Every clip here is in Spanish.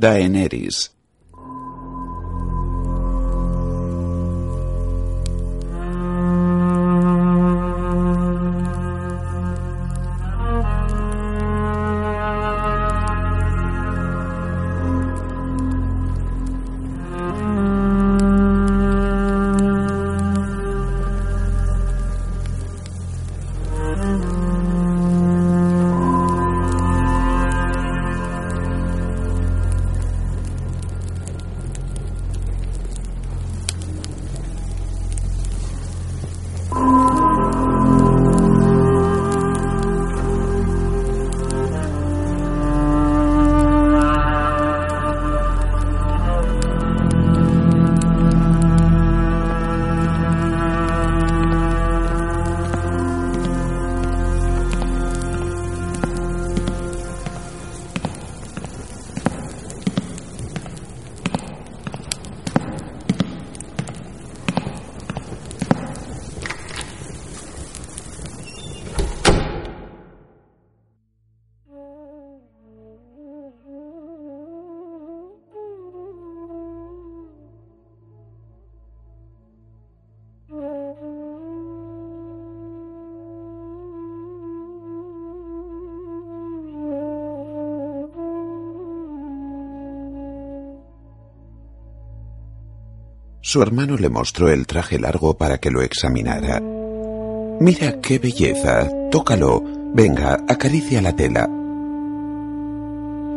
Daenerys. Su hermano le mostró el traje largo para que lo examinara. Mira qué belleza. Tócalo. Venga, acaricia la tela.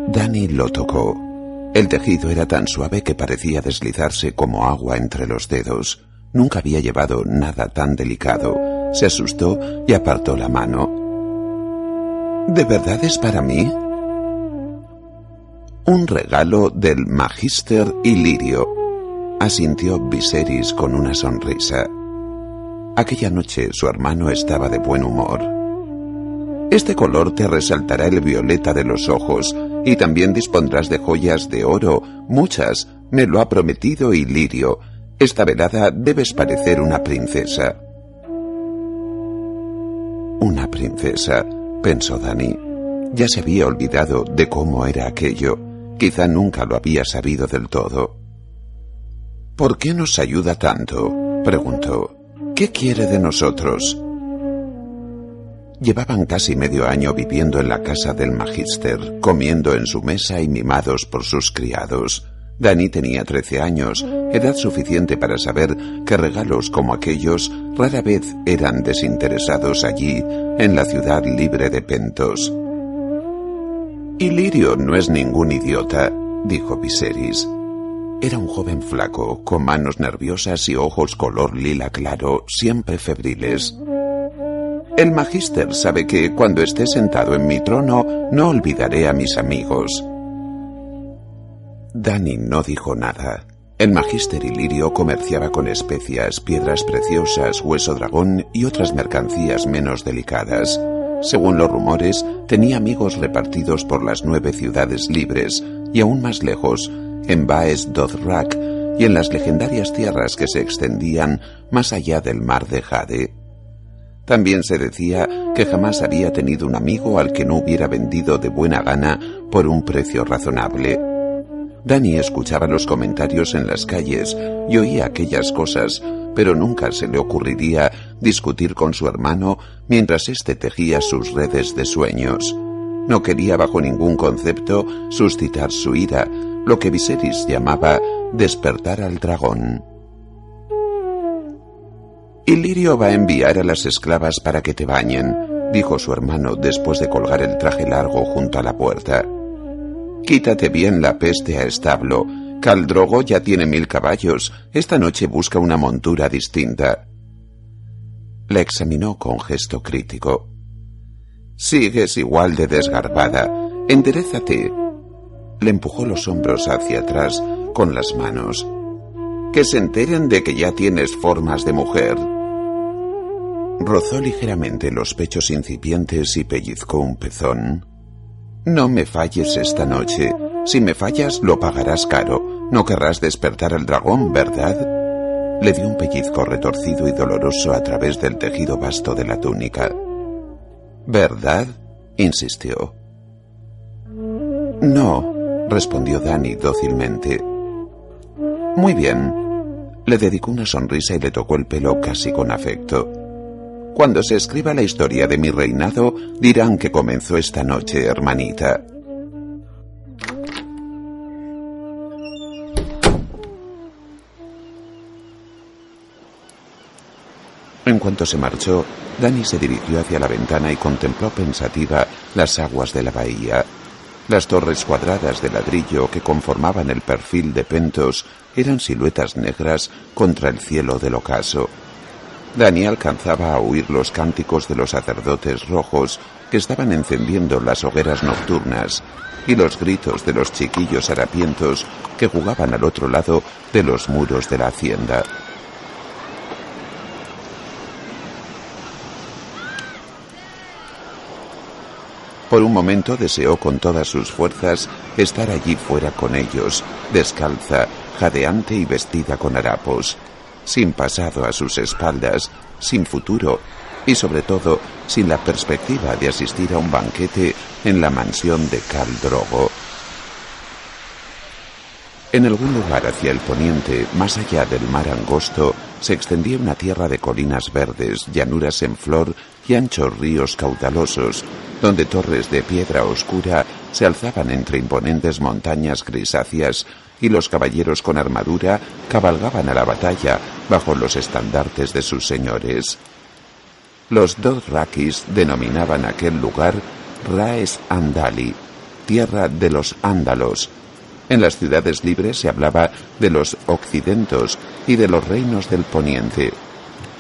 Danny lo tocó. El tejido era tan suave que parecía deslizarse como agua entre los dedos. Nunca había llevado nada tan delicado. Se asustó y apartó la mano. ¿De verdad es para mí? Un regalo del Magister Ilirio asintió Viserys con una sonrisa. Aquella noche su hermano estaba de buen humor. Este color te resaltará el violeta de los ojos y también dispondrás de joyas de oro, muchas, me lo ha prometido Ilirio. Esta velada debes parecer una princesa. Una princesa, pensó Dani. Ya se había olvidado de cómo era aquello. Quizá nunca lo había sabido del todo. ¿Por qué nos ayuda tanto? preguntó. ¿Qué quiere de nosotros? Llevaban casi medio año viviendo en la casa del Magister, comiendo en su mesa y mimados por sus criados. Dani tenía trece años, edad suficiente para saber que regalos como aquellos rara vez eran desinteresados allí, en la ciudad libre de pentos. Ilirio no es ningún idiota, dijo Viserys. Era un joven flaco, con manos nerviosas y ojos color lila claro, siempre febriles. El magíster sabe que cuando esté sentado en mi trono no olvidaré a mis amigos. Dani no dijo nada. El magíster Ilirio comerciaba con especias, piedras preciosas, hueso dragón y otras mercancías menos delicadas. Según los rumores, tenía amigos repartidos por las nueve ciudades libres y aún más lejos, en Baes Dothrak y en las legendarias tierras que se extendían más allá del mar de Jade. También se decía que jamás había tenido un amigo al que no hubiera vendido de buena gana por un precio razonable. Dani escuchaba los comentarios en las calles y oía aquellas cosas, pero nunca se le ocurriría discutir con su hermano mientras éste tejía sus redes de sueños. No quería bajo ningún concepto suscitar su ira, lo que Viserys llamaba despertar al dragón. Ilirio va a enviar a las esclavas para que te bañen, dijo su hermano después de colgar el traje largo junto a la puerta. Quítate bien la peste a establo. Caldrogo ya tiene mil caballos. Esta noche busca una montura distinta. La examinó con gesto crítico. Sigues igual de desgarbada. Enderezate. Le empujó los hombros hacia atrás con las manos. Que se enteren de que ya tienes formas de mujer. Rozó ligeramente los pechos incipientes y pellizcó un pezón. No me falles esta noche. Si me fallas, lo pagarás caro. No querrás despertar al dragón, ¿verdad? Le dio un pellizco retorcido y doloroso a través del tejido vasto de la túnica. ¿Verdad? insistió. No, respondió Dani dócilmente. Muy bien. Le dedicó una sonrisa y le tocó el pelo casi con afecto. Cuando se escriba la historia de mi reinado, dirán que comenzó esta noche, hermanita. En cuanto se marchó, Dani se dirigió hacia la ventana y contempló pensativa las aguas de la bahía. Las torres cuadradas de ladrillo que conformaban el perfil de Pentos eran siluetas negras contra el cielo del ocaso. Dani alcanzaba a oír los cánticos de los sacerdotes rojos que estaban encendiendo las hogueras nocturnas y los gritos de los chiquillos harapientos que jugaban al otro lado de los muros de la hacienda. Por un momento deseó con todas sus fuerzas estar allí fuera con ellos, descalza, jadeante y vestida con harapos, sin pasado a sus espaldas, sin futuro y sobre todo sin la perspectiva de asistir a un banquete en la mansión de Cal Drogo. En algún lugar hacia el poniente, más allá del mar angosto, se extendía una tierra de colinas verdes, llanuras en flor y anchos ríos caudalosos, donde torres de piedra oscura se alzaban entre imponentes montañas grisáceas y los caballeros con armadura cabalgaban a la batalla bajo los estandartes de sus señores. Los dos raquis denominaban aquel lugar Raes Andali, tierra de los ándalos, en las ciudades libres se hablaba de los occidentos y de los reinos del poniente.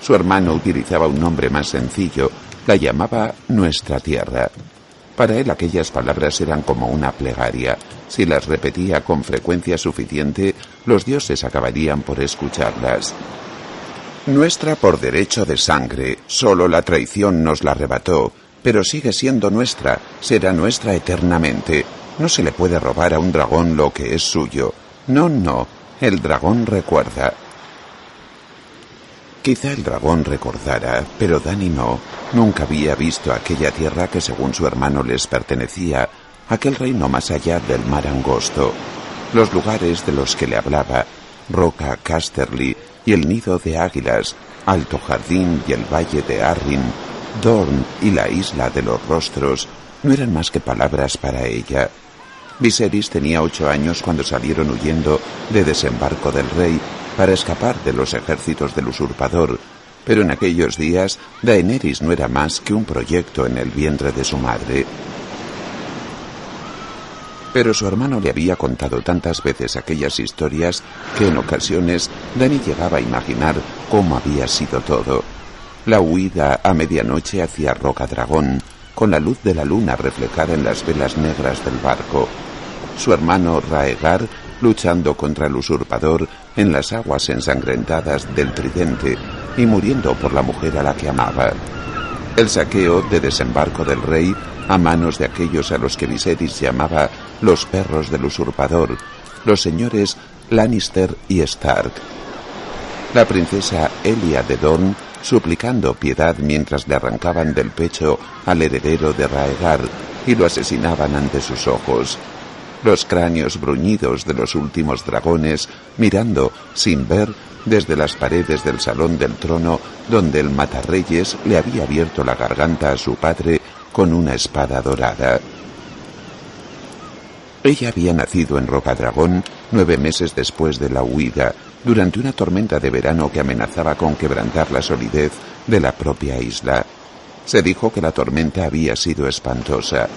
Su hermano utilizaba un nombre más sencillo, la llamaba Nuestra Tierra. Para él aquellas palabras eran como una plegaria. Si las repetía con frecuencia suficiente, los dioses acabarían por escucharlas. Nuestra por derecho de sangre, solo la traición nos la arrebató, pero sigue siendo nuestra, será nuestra eternamente. No se le puede robar a un dragón lo que es suyo. No, no. El dragón recuerda. Quizá el dragón recordara, pero Dani no. Nunca había visto aquella tierra que según su hermano les pertenecía, aquel reino más allá del mar angosto. Los lugares de los que le hablaba, Roca Casterly y el nido de águilas, Alto Jardín y el valle de Arrin, Dorn y la isla de los rostros, no eran más que palabras para ella. Viserys tenía ocho años cuando salieron huyendo de desembarco del rey para escapar de los ejércitos del usurpador, pero en aquellos días Daenerys no era más que un proyecto en el vientre de su madre. Pero su hermano le había contado tantas veces aquellas historias que en ocasiones Dani llegaba a imaginar cómo había sido todo. La huida a medianoche hacia Roca Dragón, con la luz de la luna reflejada en las velas negras del barco. Su hermano Raegar luchando contra el usurpador en las aguas ensangrentadas del Tridente y muriendo por la mujer a la que amaba. El saqueo de desembarco del rey a manos de aquellos a los que Viserys llamaba los perros del usurpador, los señores Lannister y Stark. La princesa Elia de Dorn suplicando piedad mientras le arrancaban del pecho al heredero de Raegar y lo asesinaban ante sus ojos. Los cráneos bruñidos de los últimos dragones mirando, sin ver, desde las paredes del salón del trono donde el matarreyes le había abierto la garganta a su padre con una espada dorada. Ella había nacido en Rocadragón nueve meses después de la huida, durante una tormenta de verano que amenazaba con quebrantar la solidez de la propia isla. Se dijo que la tormenta había sido espantosa.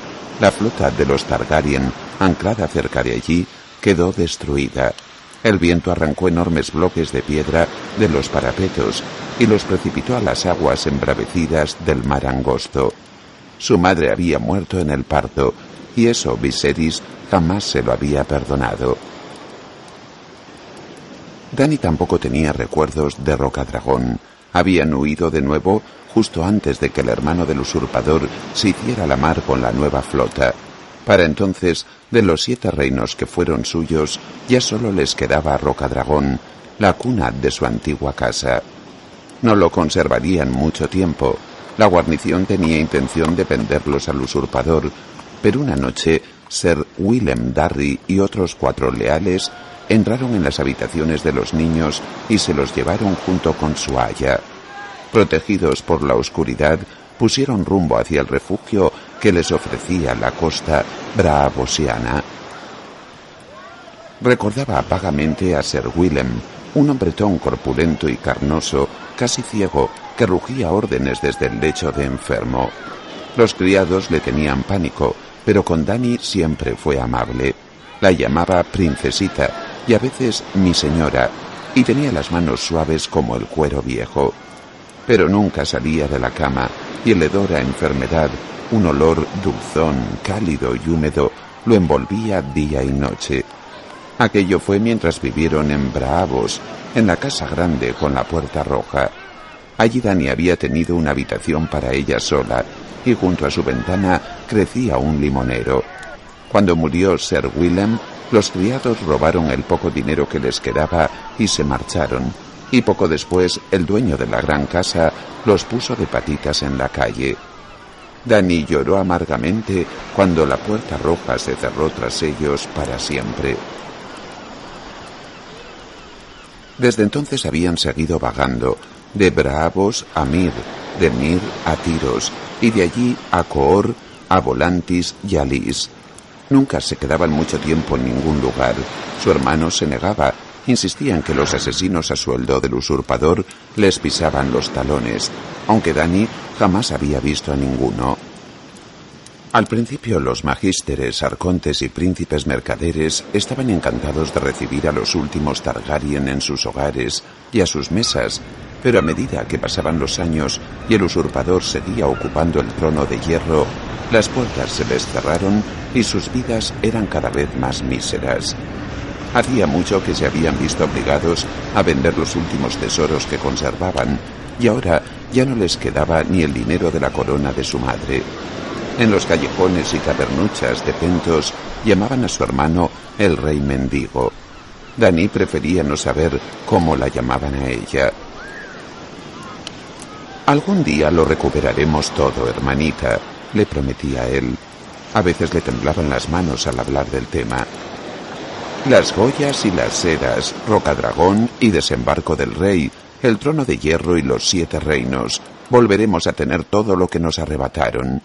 La flota de los Targaryen, anclada cerca de allí, quedó destruida. El viento arrancó enormes bloques de piedra de los parapetos y los precipitó a las aguas embravecidas del mar angosto. Su madre había muerto en el parto, y eso Viserys jamás se lo había perdonado. Dani tampoco tenía recuerdos de Rocadragón. Habían huido de nuevo justo antes de que el hermano del usurpador se hiciera la mar con la nueva flota. Para entonces, de los siete reinos que fueron suyos, ya solo les quedaba Rocadragón, la cuna de su antigua casa. No lo conservarían mucho tiempo. La guarnición tenía intención de venderlos al usurpador, pero una noche Sir Willem Darry y otros cuatro leales entraron en las habitaciones de los niños y se los llevaron junto con su haya. Protegidos por la oscuridad, pusieron rumbo hacia el refugio que les ofrecía la costa bravosiana. Recordaba vagamente a Sir Willem, un hombretón corpulento y carnoso, casi ciego, que rugía órdenes desde el lecho de enfermo. Los criados le tenían pánico, pero con Dani siempre fue amable. La llamaba princesita y a veces mi señora, y tenía las manos suaves como el cuero viejo. Pero nunca salía de la cama, y el hedor a enfermedad, un olor dulzón, cálido y húmedo, lo envolvía día y noche. Aquello fue mientras vivieron en Bravos, en la casa grande con la puerta roja. Allí Dani había tenido una habitación para ella sola, y junto a su ventana crecía un limonero. Cuando murió Sir Willem, los criados robaron el poco dinero que les quedaba y se marcharon, y poco después el dueño de la gran casa los puso de patitas en la calle. Dani lloró amargamente cuando la puerta roja se cerró tras ellos para siempre. Desde entonces habían seguido vagando, de Bravos a Mir, de Mir a Tiros, y de allí a Coor, a Volantis y a Lis. Nunca se quedaban mucho tiempo en ningún lugar. Su hermano se negaba, insistía en que los asesinos a sueldo del usurpador les pisaban los talones, aunque Dani jamás había visto a ninguno. Al principio los magísteres, arcontes y príncipes mercaderes estaban encantados de recibir a los últimos Targaryen en sus hogares y a sus mesas, pero a medida que pasaban los años y el usurpador seguía ocupando el trono de hierro, las puertas se les cerraron y sus vidas eran cada vez más míseras. Hacía mucho que se habían visto obligados a vender los últimos tesoros que conservaban, y ahora ya no les quedaba ni el dinero de la corona de su madre. En los callejones y tabernuchas de Pentos llamaban a su hermano el rey mendigo. Dani prefería no saber cómo la llamaban a ella. Algún día lo recuperaremos todo, hermanita, le prometía él. A veces le temblaban las manos al hablar del tema. Las joyas y las sedas, Rocadragón y Desembarco del Rey, el trono de hierro y los siete reinos. Volveremos a tener todo lo que nos arrebataron.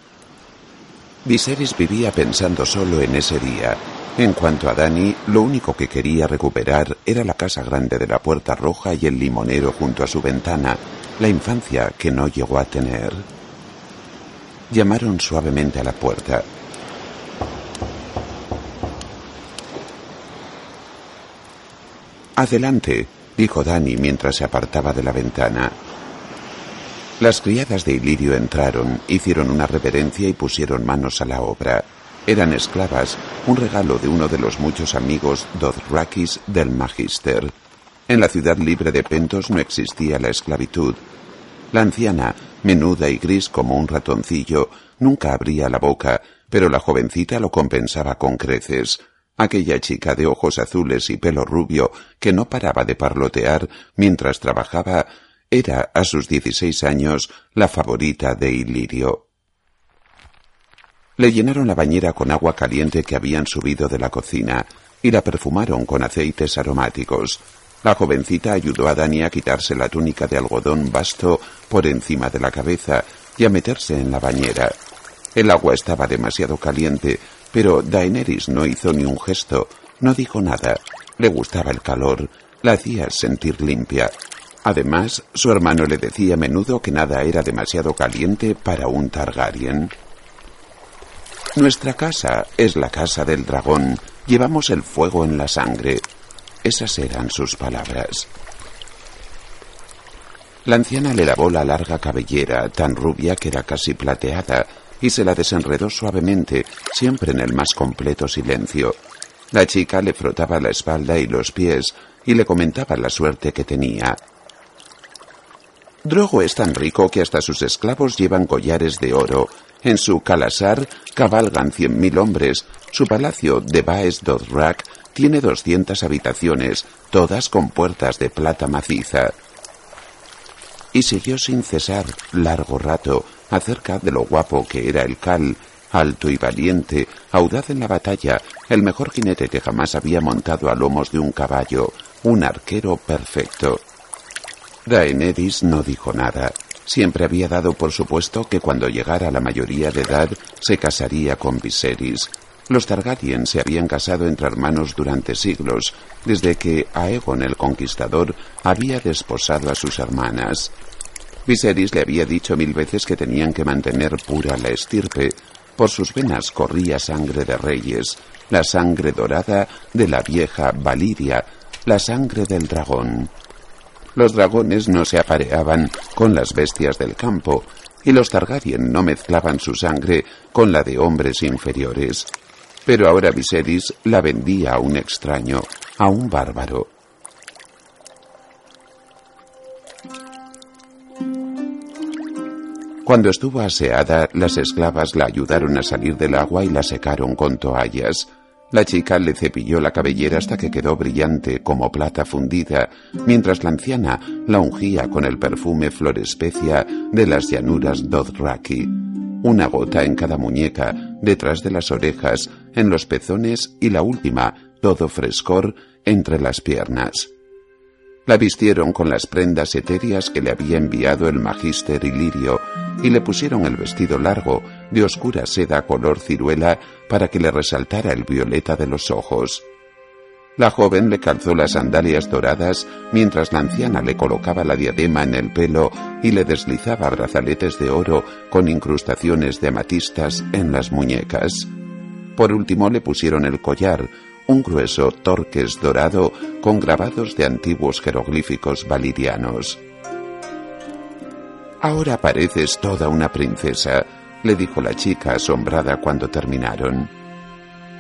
Viserys vivía pensando solo en ese día. En cuanto a Dani, lo único que quería recuperar era la casa grande de la Puerta Roja y el limonero junto a su ventana, la infancia que no llegó a tener. Llamaron suavemente a la puerta. Adelante, dijo Dani mientras se apartaba de la ventana. Las criadas de Ilirio entraron, hicieron una reverencia y pusieron manos a la obra. Eran esclavas, un regalo de uno de los muchos amigos Dothrakis del Magister. En la ciudad libre de Pentos no existía la esclavitud. La anciana, menuda y gris como un ratoncillo, nunca abría la boca, pero la jovencita lo compensaba con creces. Aquella chica de ojos azules y pelo rubio, que no paraba de parlotear mientras trabajaba, era, a sus dieciséis años, la favorita de Ilirio. Le llenaron la bañera con agua caliente que habían subido de la cocina y la perfumaron con aceites aromáticos. La jovencita ayudó a Dani a quitarse la túnica de algodón vasto por encima de la cabeza y a meterse en la bañera. El agua estaba demasiado caliente, pero Daenerys no hizo ni un gesto, no dijo nada. Le gustaba el calor, la hacía sentir limpia. Además, su hermano le decía a menudo que nada era demasiado caliente para un Targaryen. Nuestra casa es la casa del dragón. Llevamos el fuego en la sangre. Esas eran sus palabras. La anciana le lavó la larga cabellera, tan rubia que era casi plateada, y se la desenredó suavemente, siempre en el más completo silencio. La chica le frotaba la espalda y los pies, y le comentaba la suerte que tenía. Drogo es tan rico que hasta sus esclavos llevan collares de oro. En su calasar cabalgan cien mil hombres. Su palacio de Baes Dothrak tiene doscientas habitaciones, todas con puertas de plata maciza. Y siguió sin cesar, largo rato, acerca de lo guapo que era el cal, alto y valiente, audaz en la batalla, el mejor jinete que jamás había montado a lomos de un caballo, un arquero perfecto. Daenerys no dijo nada. Siempre había dado por supuesto que cuando llegara a la mayoría de edad se casaría con Viserys. Los Targaryen se habían casado entre hermanos durante siglos, desde que Aegon el Conquistador había desposado a sus hermanas. Viserys le había dicho mil veces que tenían que mantener pura la estirpe. Por sus venas corría sangre de reyes, la sangre dorada de la vieja Valiria, la sangre del dragón. Los dragones no se apareaban con las bestias del campo, y los Targaryen no mezclaban su sangre con la de hombres inferiores. Pero ahora Viserys la vendía a un extraño, a un bárbaro. Cuando estuvo aseada, las esclavas la ayudaron a salir del agua y la secaron con toallas. La chica le cepilló la cabellera hasta que quedó brillante como plata fundida, mientras la anciana la ungía con el perfume florespecia de las llanuras Dothraki. Una gota en cada muñeca, detrás de las orejas, en los pezones y la última, todo frescor, entre las piernas. La vistieron con las prendas etéreas que le había enviado el magíster Ilirio y le pusieron el vestido largo de oscura seda color ciruela para que le resaltara el violeta de los ojos. La joven le calzó las sandalias doradas mientras la anciana le colocaba la diadema en el pelo y le deslizaba brazaletes de oro con incrustaciones de amatistas en las muñecas. Por último le pusieron el collar, un grueso torques dorado con grabados de antiguos jeroglíficos valirianos. Ahora pareces toda una princesa, le dijo la chica asombrada cuando terminaron.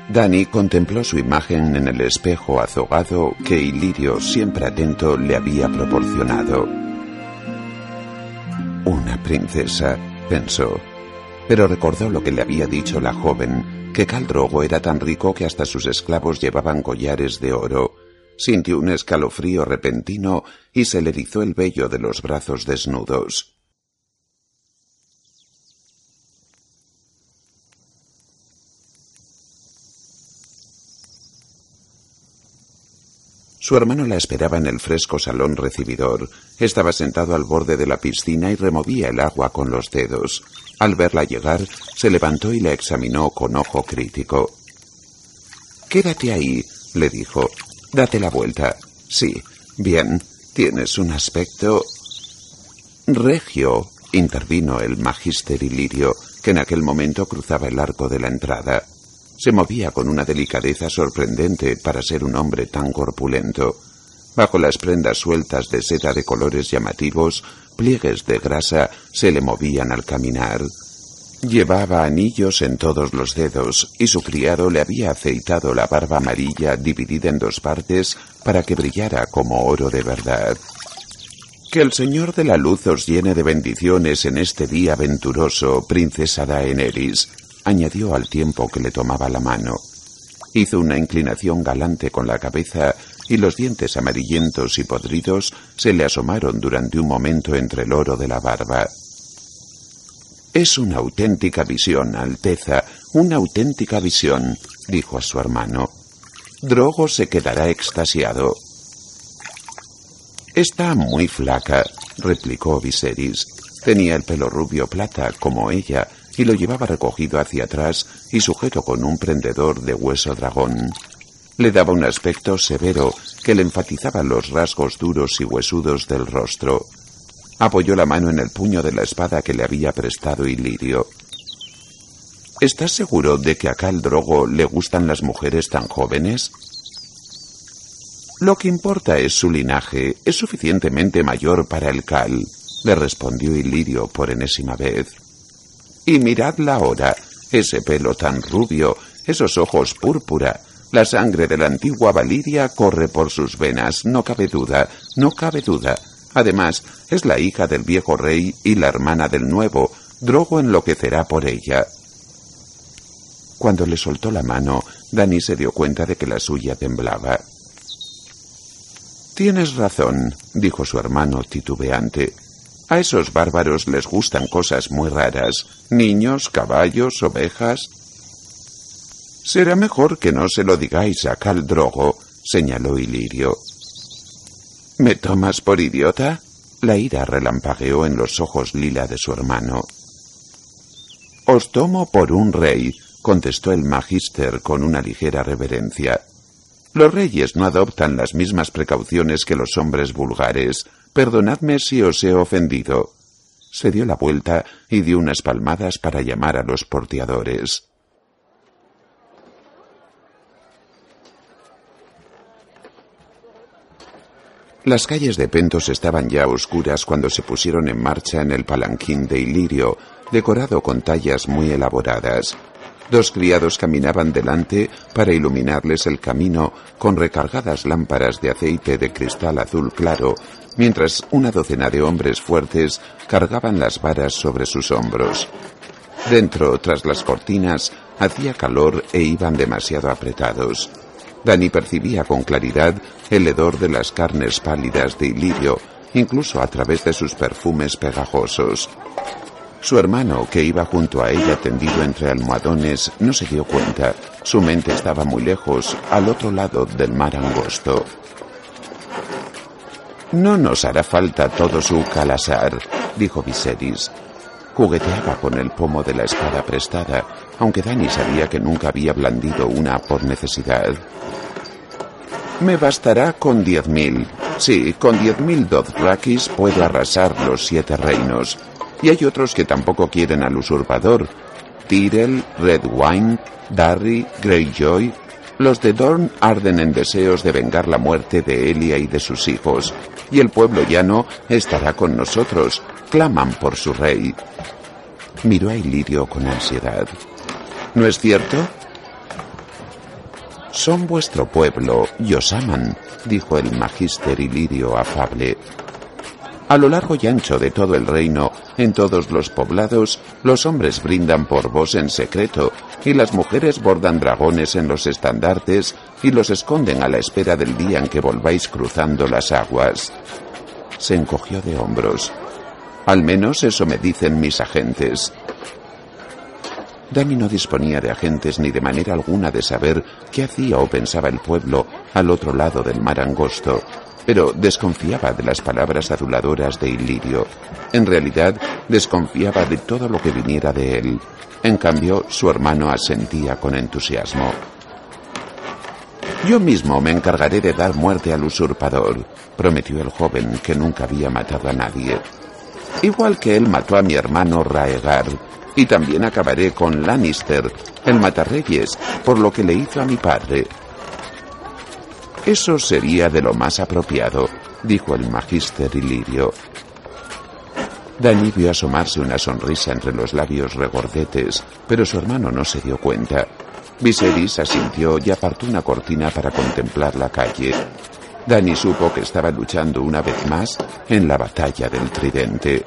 Dani contempló su imagen en el espejo azogado que Ilirio, siempre atento, le había proporcionado. Una princesa, pensó, pero recordó lo que le había dicho la joven que Caldrogo era tan rico que hasta sus esclavos llevaban collares de oro. Sintió un escalofrío repentino y se le erizó el vello de los brazos desnudos. Su hermano la esperaba en el fresco salón recibidor. Estaba sentado al borde de la piscina y removía el agua con los dedos. Al verla llegar, se levantó y la examinó con ojo crítico. Quédate ahí, le dijo. Date la vuelta. Sí, bien. Tienes un aspecto. Regio, intervino el magister Ilirio, que en aquel momento cruzaba el arco de la entrada. Se movía con una delicadeza sorprendente para ser un hombre tan corpulento. Bajo las prendas sueltas de seda de colores llamativos, pliegues de grasa se le movían al caminar. Llevaba anillos en todos los dedos y su criado le había aceitado la barba amarilla dividida en dos partes para que brillara como oro de verdad. Que el Señor de la Luz os llene de bendiciones en este día venturoso, princesa Daenerys, añadió al tiempo que le tomaba la mano. Hizo una inclinación galante con la cabeza y los dientes amarillentos y podridos se le asomaron durante un momento entre el oro de la barba. Es una auténtica visión, Alteza, una auténtica visión, dijo a su hermano. Drogo se quedará extasiado. Está muy flaca, replicó Viserys. Tenía el pelo rubio plata, como ella, y lo llevaba recogido hacia atrás y sujeto con un prendedor de hueso dragón. Le daba un aspecto severo que le enfatizaba los rasgos duros y huesudos del rostro. Apoyó la mano en el puño de la espada que le había prestado Ilirio. ¿Estás seguro de que a Cal Drogo le gustan las mujeres tan jóvenes? Lo que importa es su linaje. Es suficientemente mayor para el Cal, le respondió Ilirio por enésima vez. Y miradla ahora, ese pelo tan rubio, esos ojos púrpura, la sangre de la antigua Valiria corre por sus venas, no cabe duda, no cabe duda. Además, es la hija del viejo rey y la hermana del nuevo. Drogo enloquecerá por ella. Cuando le soltó la mano, Dani se dio cuenta de que la suya temblaba. Tienes razón, dijo su hermano titubeante. A esos bárbaros les gustan cosas muy raras. Niños, caballos, ovejas. Será mejor que no se lo digáis a Caldrogo, señaló Ilirio. ¿Me tomas por idiota? La ira relampagueó en los ojos lila de su hermano. Os tomo por un rey, contestó el magister con una ligera reverencia. Los reyes no adoptan las mismas precauciones que los hombres vulgares. Perdonadme si os he ofendido. Se dio la vuelta y dio unas palmadas para llamar a los porteadores. Las calles de Pentos estaban ya oscuras cuando se pusieron en marcha en el palanquín de Ilirio, decorado con tallas muy elaboradas. Dos criados caminaban delante para iluminarles el camino con recargadas lámparas de aceite de cristal azul claro, mientras una docena de hombres fuertes cargaban las varas sobre sus hombros. Dentro, tras las cortinas, hacía calor e iban demasiado apretados. Dani percibía con claridad el hedor de las carnes pálidas de Ilirio, incluso a través de sus perfumes pegajosos. Su hermano, que iba junto a ella tendido entre almohadones, no se dio cuenta. Su mente estaba muy lejos, al otro lado del mar angosto. No nos hará falta todo su calasar, dijo Viserys. Jugueteaba con el pomo de la espada prestada, aunque Dani sabía que nunca había blandido una por necesidad. Me bastará con diez mil. Sí, con diez mil Dothrakis puedo arrasar los siete reinos. Y hay otros que tampoco quieren al usurpador. Tyrell, Redwine, Darry, Greyjoy. Los de Dorn arden en deseos de vengar la muerte de Elia y de sus hijos. Y el pueblo llano estará con nosotros. Claman por su rey. Miró a Ilirio con ansiedad. ¿No es cierto? Son vuestro pueblo y os aman, dijo el magister Ilirio afable. A lo largo y ancho de todo el reino, en todos los poblados, los hombres brindan por vos en secreto, y las mujeres bordan dragones en los estandartes y los esconden a la espera del día en que volváis cruzando las aguas. Se encogió de hombros. Al menos eso me dicen mis agentes. Dani no disponía de agentes ni de manera alguna de saber qué hacía o pensaba el pueblo al otro lado del mar angosto, pero desconfiaba de las palabras aduladoras de Ilirio. En realidad, desconfiaba de todo lo que viniera de él. En cambio, su hermano asentía con entusiasmo. Yo mismo me encargaré de dar muerte al usurpador, prometió el joven que nunca había matado a nadie. Igual que él mató a mi hermano Raegar, y también acabaré con Lannister, el matarreyes, por lo que le hizo a mi padre. Eso sería de lo más apropiado, dijo el magister Ilirio. Dani vio asomarse una sonrisa entre los labios regordetes, pero su hermano no se dio cuenta. Viserys asintió y apartó una cortina para contemplar la calle. Dani supo que estaba luchando una vez más en la batalla del tridente.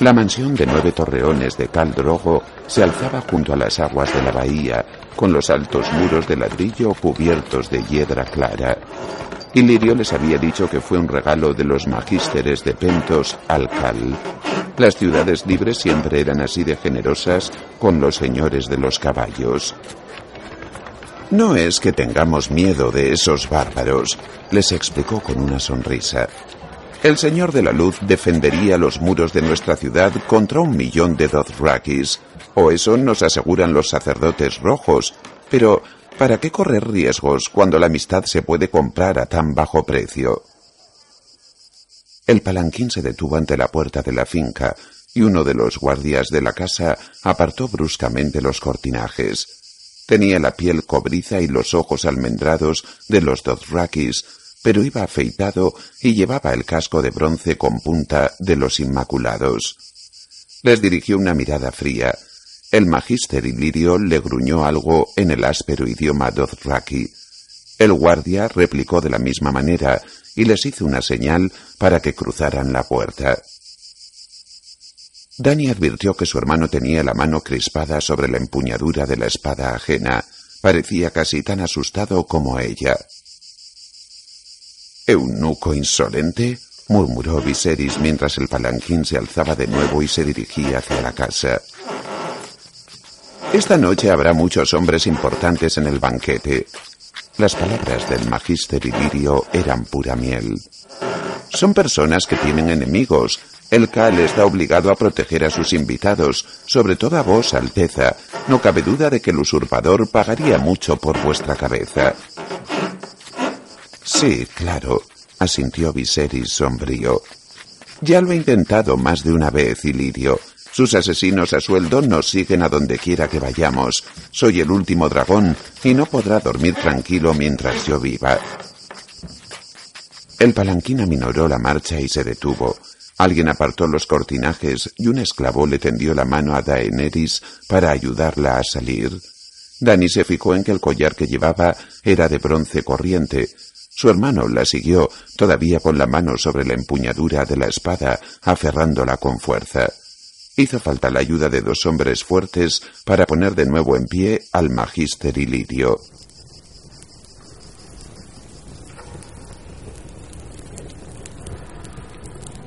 La mansión de nueve torreones de Cal Drogo se alzaba junto a las aguas de la bahía, con los altos muros de ladrillo cubiertos de hiedra clara. Ilirio les había dicho que fue un regalo de los magísteres de Pentos al Cal. Las ciudades libres siempre eran así de generosas con los señores de los caballos. No es que tengamos miedo de esos bárbaros, les explicó con una sonrisa. El Señor de la Luz defendería los muros de nuestra ciudad contra un millón de Dothrakis, o eso nos aseguran los sacerdotes rojos. Pero, ¿para qué correr riesgos cuando la amistad se puede comprar a tan bajo precio? El palanquín se detuvo ante la puerta de la finca y uno de los guardias de la casa apartó bruscamente los cortinajes. Tenía la piel cobriza y los ojos almendrados de los Dothrakis, pero iba afeitado y llevaba el casco de bronce con punta de los Inmaculados. Les dirigió una mirada fría. El magíster Ilirio le gruñó algo en el áspero idioma Dothraki. El guardia replicó de la misma manera y les hizo una señal para que cruzaran la puerta. Dani advirtió que su hermano tenía la mano crispada sobre la empuñadura de la espada ajena. Parecía casi tan asustado como ella. ¿Eunuco insolente? murmuró Viserys mientras el palanquín se alzaba de nuevo y se dirigía hacia la casa. Esta noche habrá muchos hombres importantes en el banquete. Las palabras del magíster Ilirio eran pura miel. Son personas que tienen enemigos. El Cal está obligado a proteger a sus invitados, sobre todo a vos, Alteza. No cabe duda de que el usurpador pagaría mucho por vuestra cabeza. Sí, claro, asintió Viserys sombrío. Ya lo he intentado más de una vez, Ilirio. Sus asesinos a sueldo nos siguen a donde quiera que vayamos. Soy el último dragón y no podrá dormir tranquilo mientras yo viva. El palanquín aminoró la marcha y se detuvo. Alguien apartó los cortinajes y un esclavo le tendió la mano a Daenerys para ayudarla a salir. Dani se fijó en que el collar que llevaba era de bronce corriente. Su hermano la siguió, todavía con la mano sobre la empuñadura de la espada, aferrándola con fuerza. Hizo falta la ayuda de dos hombres fuertes para poner de nuevo en pie al magíster Ilirio.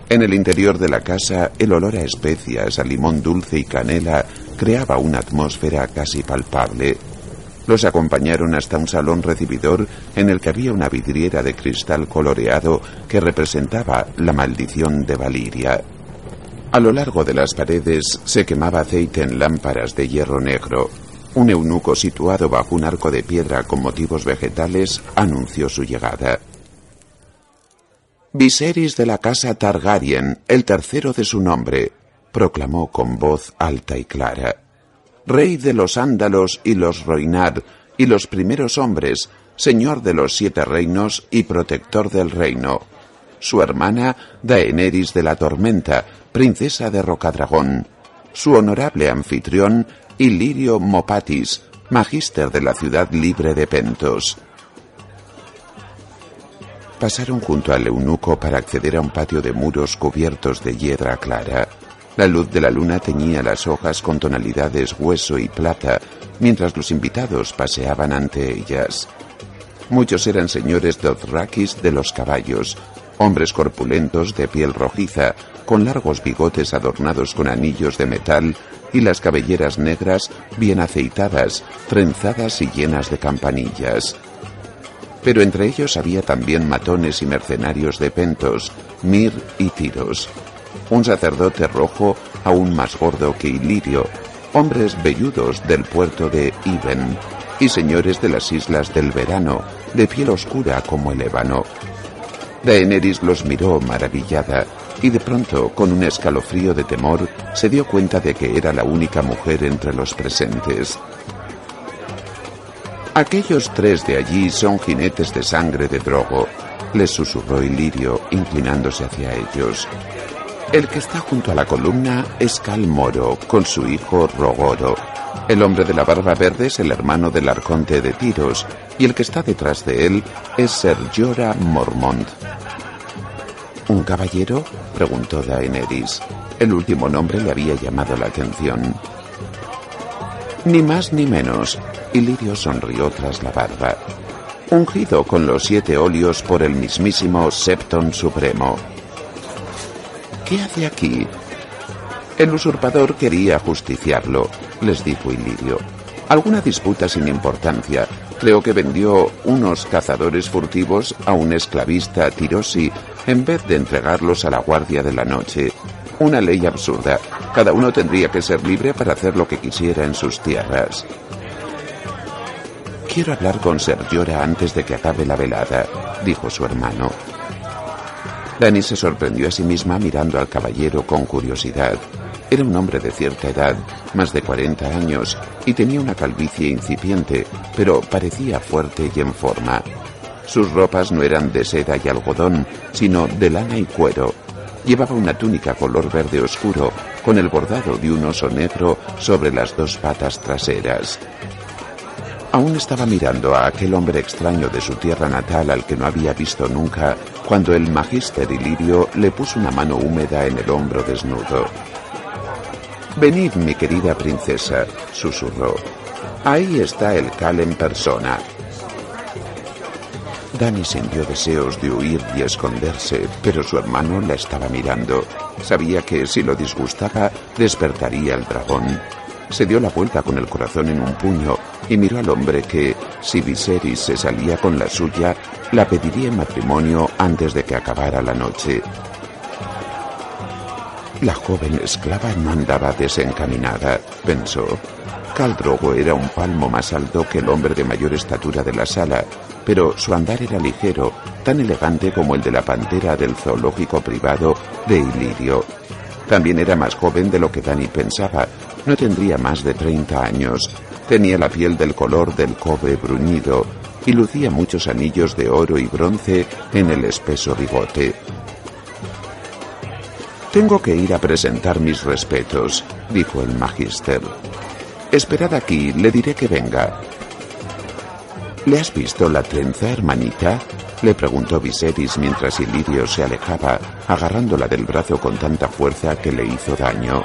En el interior de la casa, el olor a especias, a limón dulce y canela creaba una atmósfera casi palpable. Los acompañaron hasta un salón recibidor en el que había una vidriera de cristal coloreado que representaba la maldición de Valiria. A lo largo de las paredes se quemaba aceite en lámparas de hierro negro. Un eunuco situado bajo un arco de piedra con motivos vegetales anunció su llegada. Viserys de la casa Targaryen, el tercero de su nombre, proclamó con voz alta y clara. Rey de los Ándalos y los Roinar y los primeros hombres, señor de los siete reinos y protector del reino. Su hermana, Daenerys de la Tormenta, princesa de Rocadragón, su honorable anfitrión, Ilirio Mopatis, magíster de la ciudad libre de Pentos. Pasaron junto al eunuco para acceder a un patio de muros cubiertos de hiedra clara. La luz de la luna teñía las hojas con tonalidades hueso y plata, mientras los invitados paseaban ante ellas. Muchos eran señores dothrakis de los caballos, hombres corpulentos de piel rojiza, con largos bigotes adornados con anillos de metal y las cabelleras negras bien aceitadas, trenzadas y llenas de campanillas. Pero entre ellos había también matones y mercenarios de pentos, mir y tiros. Un sacerdote rojo aún más gordo que Ilirio, hombres velludos del puerto de Iben y señores de las islas del verano, de piel oscura como el ébano. Daenerys los miró maravillada y de pronto, con un escalofrío de temor, se dio cuenta de que era la única mujer entre los presentes. Aquellos tres de allí son jinetes de sangre de Drogo, les susurró Ilirio, inclinándose hacia ellos. El que está junto a la columna es Cal Moro, con su hijo Rogoro. El hombre de la barba verde es el hermano del arconte de Tiros, y el que está detrás de él es Ser Jorah Mormont. ¿Un caballero? preguntó Daenerys. El último nombre le había llamado la atención. Ni más ni menos. Ilirio sonrió tras la barba. Ungido con los siete óleos por el mismísimo Septon Supremo. ¿Qué hace aquí? El usurpador quería justiciarlo, les dijo Ilirio. Alguna disputa sin importancia. Creo que vendió unos cazadores furtivos a un esclavista tirosi en vez de entregarlos a la guardia de la noche. Una ley absurda. Cada uno tendría que ser libre para hacer lo que quisiera en sus tierras. Quiero hablar con Ser Llora antes de que acabe la velada, dijo su hermano. Dani se sorprendió a sí misma mirando al caballero con curiosidad. Era un hombre de cierta edad, más de 40 años, y tenía una calvicie incipiente, pero parecía fuerte y en forma. Sus ropas no eran de seda y algodón, sino de lana y cuero. Llevaba una túnica color verde oscuro, con el bordado de un oso negro sobre las dos patas traseras. Aún estaba mirando a aquel hombre extraño de su tierra natal al que no había visto nunca, cuando el magíster Ilirio le puso una mano húmeda en el hombro desnudo. Venid, mi querida princesa, susurró. Ahí está el Cal en persona. Dani sintió deseos de huir y esconderse, pero su hermano la estaba mirando. Sabía que si lo disgustaba, despertaría el dragón. Se dio la vuelta con el corazón en un puño y miró al hombre que, si Viserys se salía con la suya, la pediría en matrimonio antes de que acabara la noche. La joven esclava no andaba desencaminada, pensó. Caldrogo era un palmo más alto que el hombre de mayor estatura de la sala, pero su andar era ligero, tan elegante como el de la pantera del zoológico privado de Ilirio. También era más joven de lo que Dani pensaba, no tendría más de 30 años, tenía la piel del color del cobre bruñido y lucía muchos anillos de oro y bronce en el espeso bigote. Tengo que ir a presentar mis respetos, dijo el magister. Esperad aquí, le diré que venga. ¿Le has visto la trenza, hermanita? Le preguntó Viserys mientras Ilirio se alejaba, agarrándola del brazo con tanta fuerza que le hizo daño.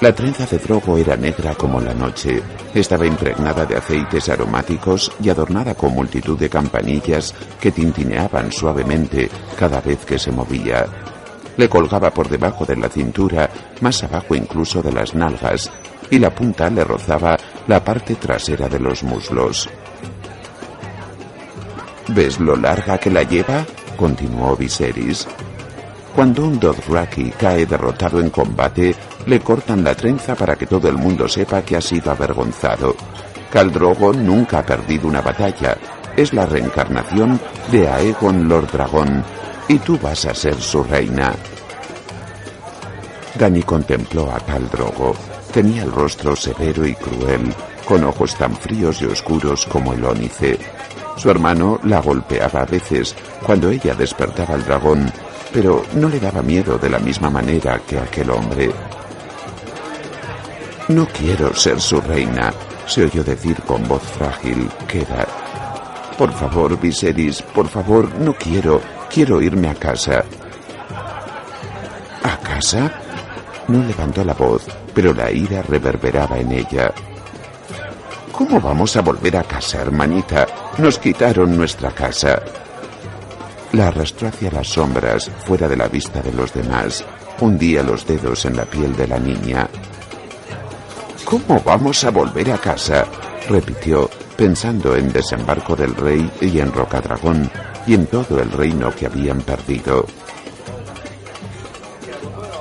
La trenza de Drogo era negra como la noche, estaba impregnada de aceites aromáticos y adornada con multitud de campanillas que tintineaban suavemente cada vez que se movía. Le colgaba por debajo de la cintura, más abajo incluso de las nalgas, y la punta le rozaba la parte trasera de los muslos. ¿Ves lo larga que la lleva? continuó Viserys. Cuando un Dothraki cae derrotado en combate, le cortan la trenza para que todo el mundo sepa que ha sido avergonzado. Caldrogo nunca ha perdido una batalla. Es la reencarnación de Aegon Lord Dragón, y tú vas a ser su reina. Dani contempló a tal Drogo. Tenía el rostro severo y cruel, con ojos tan fríos y oscuros como el ónice. Su hermano la golpeaba a veces cuando ella despertaba al dragón, pero no le daba miedo de la misma manera que aquel hombre. No quiero ser su reina, se oyó decir con voz frágil, queda. Por favor, Viserys, por favor, no quiero. Quiero irme a casa. ¿A casa? No levantó la voz, pero la ira reverberaba en ella. ¿Cómo vamos a volver a casa, hermanita? Nos quitaron nuestra casa. La arrastró hacia las sombras, fuera de la vista de los demás. Hundía los dedos en la piel de la niña. ¿Cómo vamos a volver a casa? repitió, pensando en desembarco del rey y en Rocadragón, y en todo el reino que habían perdido.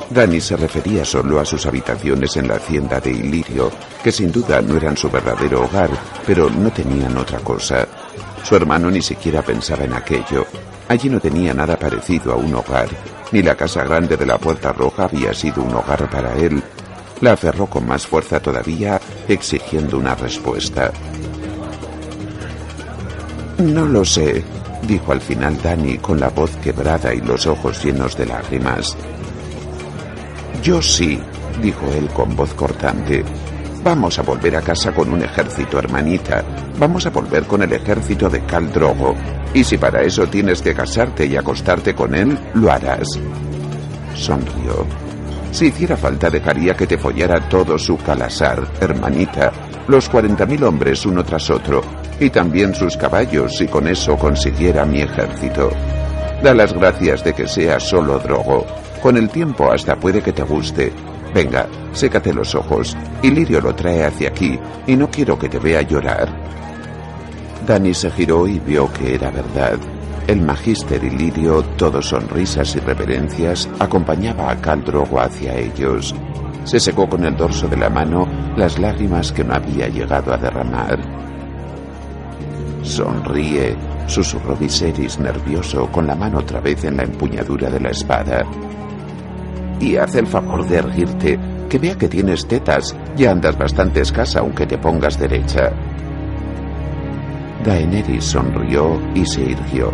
Dani se refería solo a sus habitaciones en la hacienda de Ilirio, que sin duda no eran su verdadero hogar, pero no tenían otra cosa. Su hermano ni siquiera pensaba en aquello. Allí no tenía nada parecido a un hogar, ni la casa grande de la Puerta Roja había sido un hogar para él. La aferró con más fuerza todavía, exigiendo una respuesta. No lo sé, dijo al final Dani con la voz quebrada y los ojos llenos de lágrimas. Yo sí, dijo él con voz cortante. Vamos a volver a casa con un ejército, hermanita. Vamos a volver con el ejército de Cal Drogo. Y si para eso tienes que casarte y acostarte con él, lo harás. Sonrió. Si hiciera falta, dejaría que te follara todo su calasar, hermanita. Los cuarenta mil hombres uno tras otro, y también sus caballos si con eso consiguiera mi ejército. Da las gracias de que sea solo drogo. Con el tiempo hasta puede que te guste. Venga, sécate los ojos. Ilirio lo trae hacia aquí y no quiero que te vea llorar. Dani se giró y vio que era verdad. El magíster Ilirio, todo sonrisas y reverencias, acompañaba a Caldrogo hacia ellos. Se secó con el dorso de la mano las lágrimas que no había llegado a derramar. Sonríe, susurró Viserys nervioso con la mano otra vez en la empuñadura de la espada. Y haz el favor de erguirte, que vea que tienes tetas, ya andas bastante escasa aunque te pongas derecha. Daenerys sonrió y se irguió.